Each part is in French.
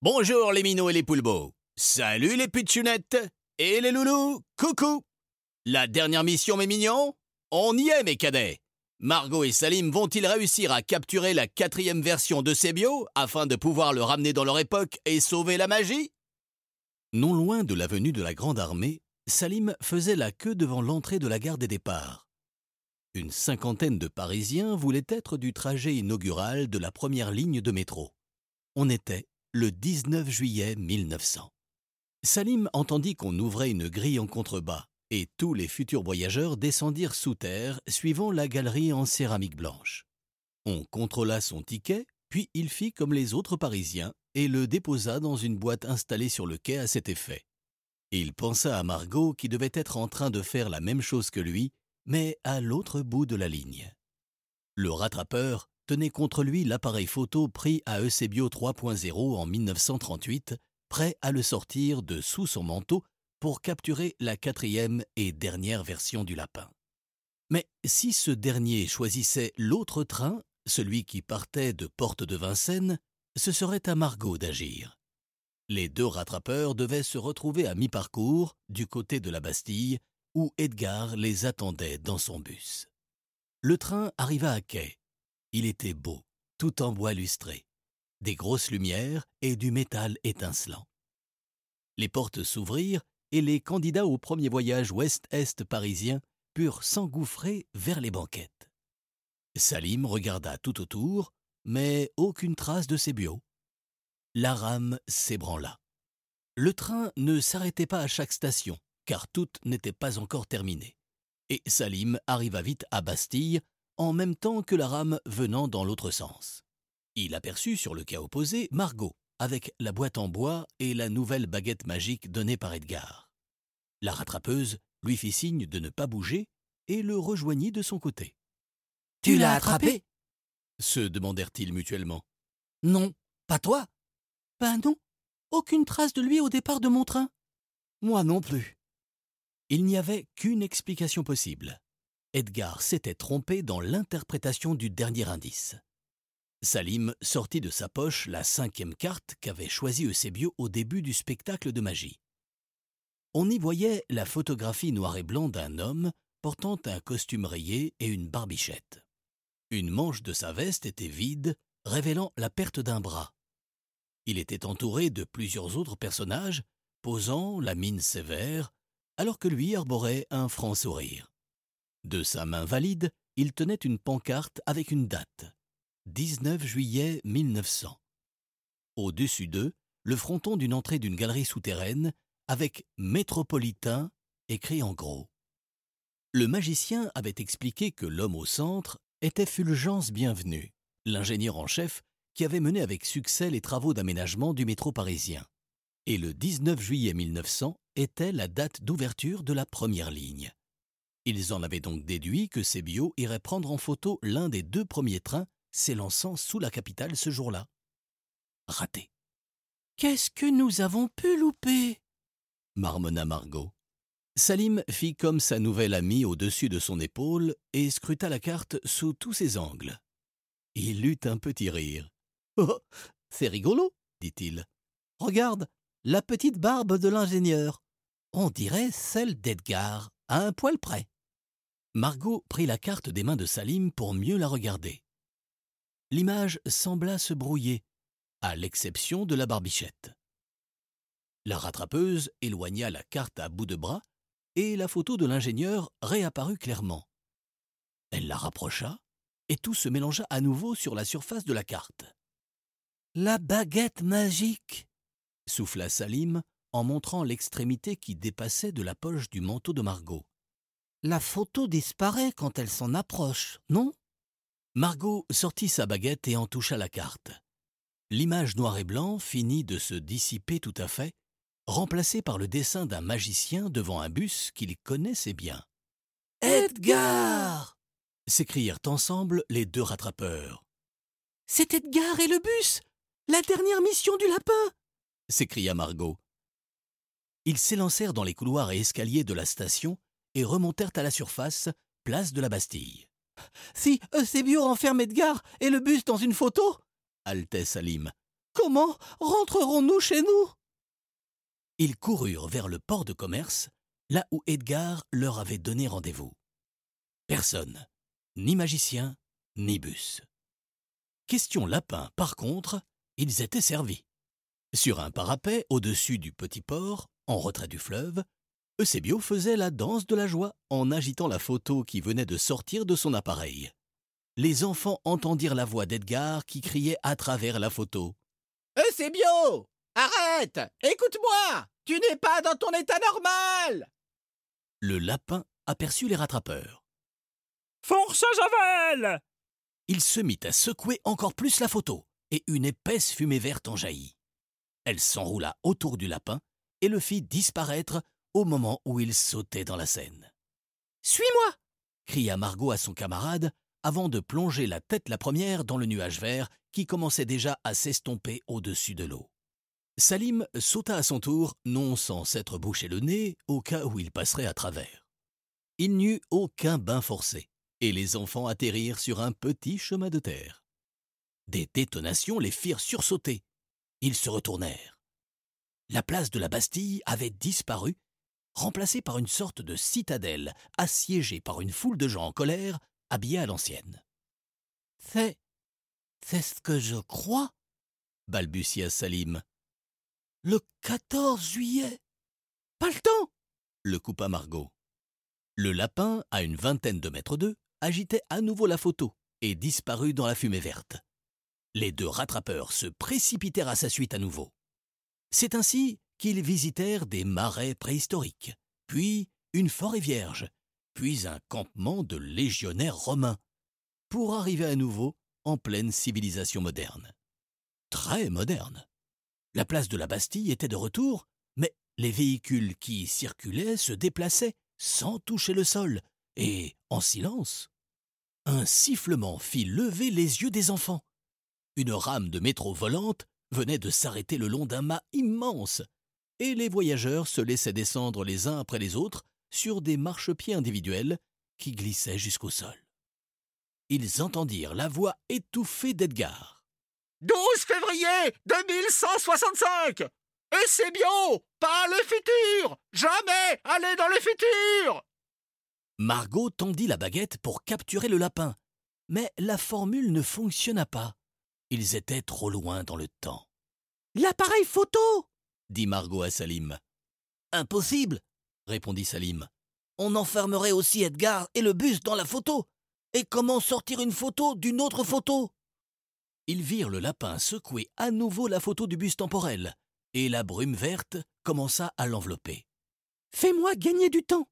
Bonjour les minots et les poulbeaux. Salut les pitchounettes et les loulous. Coucou. La dernière mission, mes mignons On y est, mes cadets. Margot et Salim vont-ils réussir à capturer la quatrième version de Sebio afin de pouvoir le ramener dans leur époque et sauver la magie? Non loin de l'avenue de la Grande Armée, Salim faisait la queue devant l'entrée de la gare des départs. Une cinquantaine de Parisiens voulaient être du trajet inaugural de la première ligne de métro. On était le 19 juillet 1900. Salim entendit qu'on ouvrait une grille en contrebas, et tous les futurs voyageurs descendirent sous terre suivant la galerie en céramique blanche. On contrôla son ticket, puis il fit comme les autres Parisiens et le déposa dans une boîte installée sur le quai à cet effet. Il pensa à Margot qui devait être en train de faire la même chose que lui, mais à l'autre bout de la ligne. Le rattrapeur tenait contre lui l'appareil photo pris à Eusebio 3.0 en 1938, prêt à le sortir de sous son manteau pour capturer la quatrième et dernière version du lapin. Mais si ce dernier choisissait l'autre train, celui qui partait de Porte de Vincennes, ce serait à Margot d'agir. Les deux rattrapeurs devaient se retrouver à mi-parcours, du côté de la Bastille, où Edgar les attendait dans son bus. Le train arriva à quai. Il était beau, tout en bois lustré, des grosses lumières et du métal étincelant. Les portes s'ouvrirent et les candidats au premier voyage ouest-est parisien purent s'engouffrer vers les banquettes. Salim regarda tout autour, mais aucune trace de ses bureaux. La rame s'ébranla. Le train ne s'arrêtait pas à chaque station, car toutes n'étaient pas encore terminées. Et Salim arriva vite à Bastille, en même temps que la rame venant dans l'autre sens. Il aperçut sur le quai opposé Margot, avec la boîte en bois et la nouvelle baguette magique donnée par Edgar. La rattrapeuse lui fit signe de ne pas bouger et le rejoignit de son côté. Tu l'as attrapé? se demandèrent-ils mutuellement. Non, pas toi Ben non, aucune trace de lui au départ de mon train. Moi non plus. Il n'y avait qu'une explication possible. Edgar s'était trompé dans l'interprétation du dernier indice. Salim sortit de sa poche la cinquième carte qu'avait choisie Eusebio au début du spectacle de magie. On y voyait la photographie noir et blanc d'un homme portant un costume rayé et une barbichette. Une manche de sa veste était vide, révélant la perte d'un bras. Il était entouré de plusieurs autres personnages, posant la mine sévère, alors que lui arborait un franc sourire. De sa main valide, il tenait une pancarte avec une date. 19 juillet 1900. Au-dessus d'eux, le fronton d'une entrée d'une galerie souterraine avec Métropolitain écrit en gros. Le magicien avait expliqué que l'homme au centre était Fulgence Bienvenue, l'ingénieur en chef qui avait mené avec succès les travaux d'aménagement du métro parisien. Et le 19 juillet 1900 était la date d'ouverture de la première ligne. Ils en avaient donc déduit que Sébio irait prendre en photo l'un des deux premiers trains s'élançant sous la capitale ce jour-là. Raté. Qu'est-ce que nous avons pu louper? Marmonna Margot. Salim fit comme sa nouvelle amie au-dessus de son épaule et scruta la carte sous tous ses angles. Il eut un petit rire. Oh, c'est rigolo, dit-il. Regarde, la petite barbe de l'ingénieur. On dirait celle d'Edgar, à un poil près. Margot prit la carte des mains de Salim pour mieux la regarder l'image sembla se brouiller, à l'exception de la barbichette. La rattrapeuse éloigna la carte à bout de bras et la photo de l'ingénieur réapparut clairement. Elle la rapprocha et tout se mélangea à nouveau sur la surface de la carte. La baguette magique souffla Salim en montrant l'extrémité qui dépassait de la poche du manteau de Margot. La photo disparaît quand elle s'en approche, non? Margot sortit sa baguette et en toucha la carte. L'image noir et blanc finit de se dissiper tout à fait, remplacée par le dessin d'un magicien devant un bus qu'il connaissait bien. Edgar s'écrièrent ensemble les deux rattrapeurs. C'est Edgar et le bus La dernière mission du lapin s'écria Margot. Ils s'élancèrent dans les couloirs et escaliers de la station et remontèrent à la surface, place de la Bastille. Si Eusebio enferme Edgar et le bus dans une photo haletait Salim. Comment rentrerons-nous chez nous? Ils coururent vers le port de commerce, là où Edgar leur avait donné rendez-vous. Personne, ni magicien, ni bus. Question lapin, par contre, ils étaient servis. Sur un parapet au-dessus du petit port, en retrait du fleuve, Eusebio faisait la danse de la joie en agitant la photo qui venait de sortir de son appareil. Les enfants entendirent la voix d'Edgar qui criait à travers la photo. Eusebio Arrête Écoute-moi Tu n'es pas dans ton état normal Le lapin aperçut les rattrapeurs. Force à Javel Il se mit à secouer encore plus la photo, et une épaisse fumée verte en jaillit. Elle s'enroula autour du lapin et le fit disparaître au moment où il sautait dans la Seine. Suis-moi cria Margot à son camarade avant de plonger la tête la première dans le nuage vert qui commençait déjà à s'estomper au-dessus de l'eau. Salim sauta à son tour, non sans s'être bouché le nez au cas où il passerait à travers. Il n'eut aucun bain forcé, et les enfants atterrirent sur un petit chemin de terre. Des détonations les firent sursauter. Ils se retournèrent. La place de la Bastille avait disparu, remplacée par une sorte de citadelle assiégée par une foule de gens en colère, habillés à l'ancienne. C'est. c'est ce que je crois, balbutia Salim. Le 14 juillet. Pas le temps le coupa Margot. Le lapin, à une vingtaine de mètres d'eux, agitait à nouveau la photo et disparut dans la fumée verte. Les deux rattrapeurs se précipitèrent à sa suite à nouveau. C'est ainsi qu'ils visitèrent des marais préhistoriques, puis une forêt vierge, puis un campement de légionnaires romains, pour arriver à nouveau en pleine civilisation moderne. Très moderne. La place de la Bastille était de retour, mais les véhicules qui circulaient se déplaçaient sans toucher le sol et en silence. Un sifflement fit lever les yeux des enfants. Une rame de métro volante venait de s'arrêter le long d'un mât immense, et les voyageurs se laissaient descendre les uns après les autres sur des marchepieds individuels qui glissaient jusqu'au sol. Ils entendirent la voix étouffée d'Edgar. 12 février 2165 Et c'est bio Pas le futur Jamais aller dans le futur Margot tendit la baguette pour capturer le lapin, mais la formule ne fonctionna pas. Ils étaient trop loin dans le temps. L'appareil photo dit Margot à Salim. Impossible répondit Salim. On enfermerait aussi Edgar et le bus dans la photo. Et comment sortir une photo d'une autre photo? Ils virent le lapin secouer à nouveau la photo du bus temporel, et la brume verte commença à l'envelopper. Fais-moi gagner du temps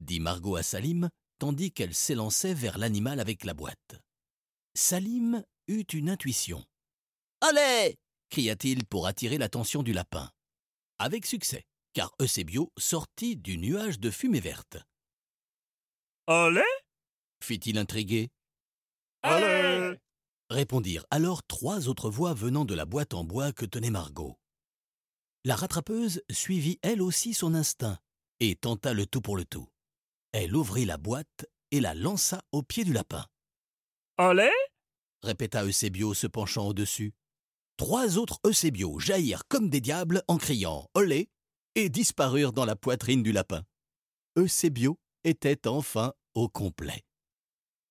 dit Margot à Salim, tandis qu'elle s'élançait vers l'animal avec la boîte. Salim eut une intuition. Allez cria-t-il pour attirer l'attention du lapin. Avec succès, car Eusebio sortit du nuage de fumée verte. Allez fit-il intrigué. Allez répondirent alors trois autres voix venant de la boîte en bois que tenait Margot. La rattrapeuse suivit elle aussi son instinct et tenta le tout pour le tout. Elle ouvrit la boîte et la lança au pied du lapin. Allez répéta Eusebio se penchant au-dessus. Trois autres Eusebio jaillirent comme des diables en criant Olé et disparurent dans la poitrine du lapin. Eusebio était enfin au complet.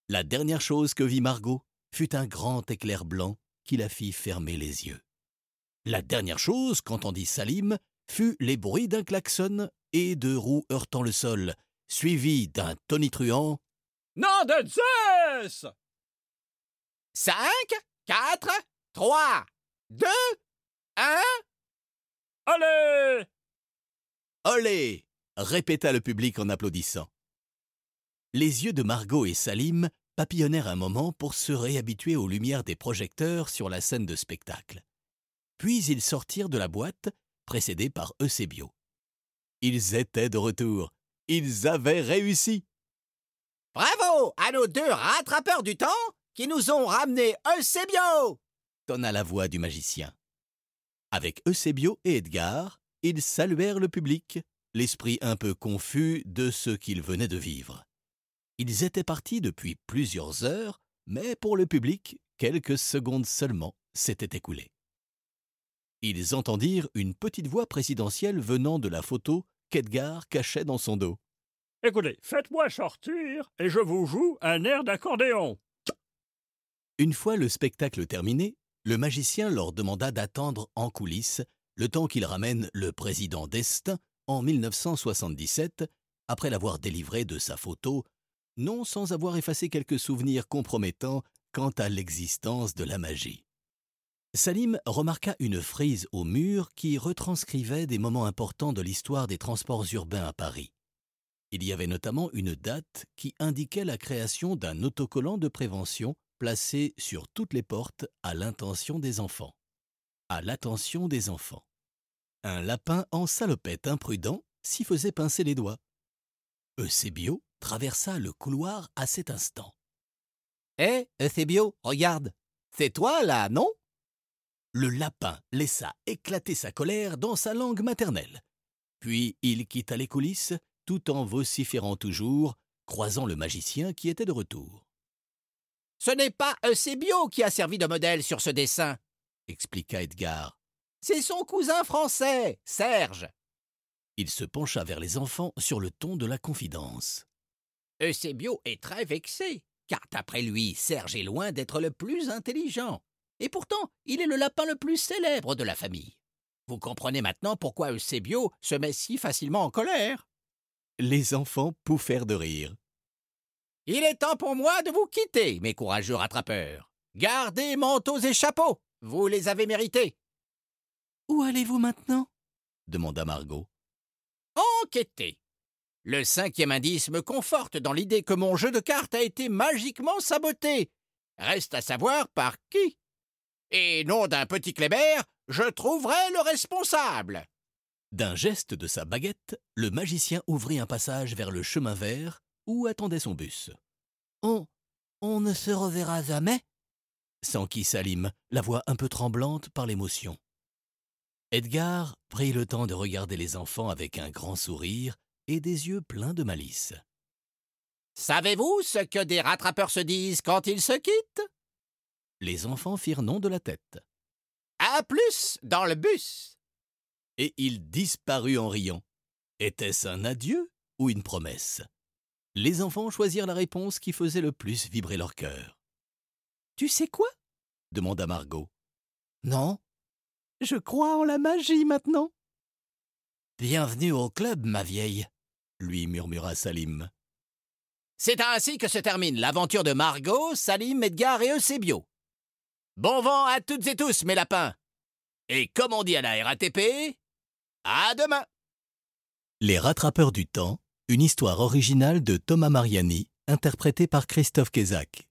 La dernière chose que vit Margot fut un grand éclair blanc qui la fit fermer les yeux. La dernière chose qu'entendit Salim fut les bruits d'un klaxon et de roues heurtant le sol, suivi d'un tonitruant Nom de Zeus 5, 4, 3, 2, 1. Allez Olé répéta le public en applaudissant. Les yeux de Margot et Salim papillonnèrent un moment pour se réhabituer aux lumières des projecteurs sur la scène de spectacle. Puis ils sortirent de la boîte, précédés par Eusebio. Ils étaient de retour. Ils avaient réussi. Bravo à nos deux rattrapeurs du temps qui nous ont ramené Eusebio tonna la voix du magicien. Avec Eusebio et Edgar, ils saluèrent le public, l'esprit un peu confus de ce qu'ils venaient de vivre. Ils étaient partis depuis plusieurs heures, mais pour le public, quelques secondes seulement s'étaient écoulées. Ils entendirent une petite voix présidentielle venant de la photo qu'Edgar cachait dans son dos. Écoutez, faites-moi sortir et je vous joue un air d'accordéon. Une fois le spectacle terminé, le magicien leur demanda d'attendre en coulisses le temps qu'il ramène le président d'Est en 1977, après l'avoir délivré de sa photo, non sans avoir effacé quelques souvenirs compromettants quant à l'existence de la magie. Salim remarqua une frise au mur qui retranscrivait des moments importants de l'histoire des transports urbains à Paris. Il y avait notamment une date qui indiquait la création d'un autocollant de prévention placé sur toutes les portes à l'intention des enfants. À l'attention des enfants. Un lapin en salopette imprudent s'y faisait pincer les doigts. Eusebio traversa le couloir à cet instant. Hé, Eusebio, regarde. C'est toi, là, non? Le lapin laissa éclater sa colère dans sa langue maternelle. Puis il quitta les coulisses, tout en vociférant toujours, croisant le magicien qui était de retour. Ce n'est pas Eusebio qui a servi de modèle sur ce dessin, expliqua Edgar. C'est son cousin français, Serge. Il se pencha vers les enfants sur le ton de la confidence. Eusebio est très vexé, car d'après lui, Serge est loin d'être le plus intelligent. Et pourtant, il est le lapin le plus célèbre de la famille. Vous comprenez maintenant pourquoi Eusebio se met si facilement en colère. Les enfants pouffèrent de rire. Il est temps pour moi de vous quitter, mes courageux rattrapeurs. Gardez manteaux et chapeaux. Vous les avez mérités. Où allez-vous maintenant? demanda Margot. Enquêtez. Le cinquième indice me conforte dans l'idée que mon jeu de cartes a été magiquement saboté. Reste à savoir par qui. Et non d'un petit Kléber, je trouverai le responsable. D'un geste de sa baguette, le magicien ouvrit un passage vers le chemin vert où attendait son bus? On. on ne se reverra jamais s'enquit Salim, la voix un peu tremblante par l'émotion. Edgar prit le temps de regarder les enfants avec un grand sourire et des yeux pleins de malice. Savez-vous ce que des rattrapeurs se disent quand ils se quittent? Les enfants firent non de la tête. À plus dans le bus Et il disparut en riant. Était-ce un adieu ou une promesse? Les enfants choisirent la réponse qui faisait le plus vibrer leur cœur. Tu sais quoi? demanda Margot. Non, je crois en la magie maintenant. Bienvenue au club, ma vieille, lui murmura Salim. C'est ainsi que se termine l'aventure de Margot, Salim, Edgar et Eusebio. Bon vent à toutes et tous, mes lapins. Et comme on dit à la RATP, à demain. Les rattrapeurs du temps, une histoire originale de Thomas Mariani, interprétée par Christophe Kézac.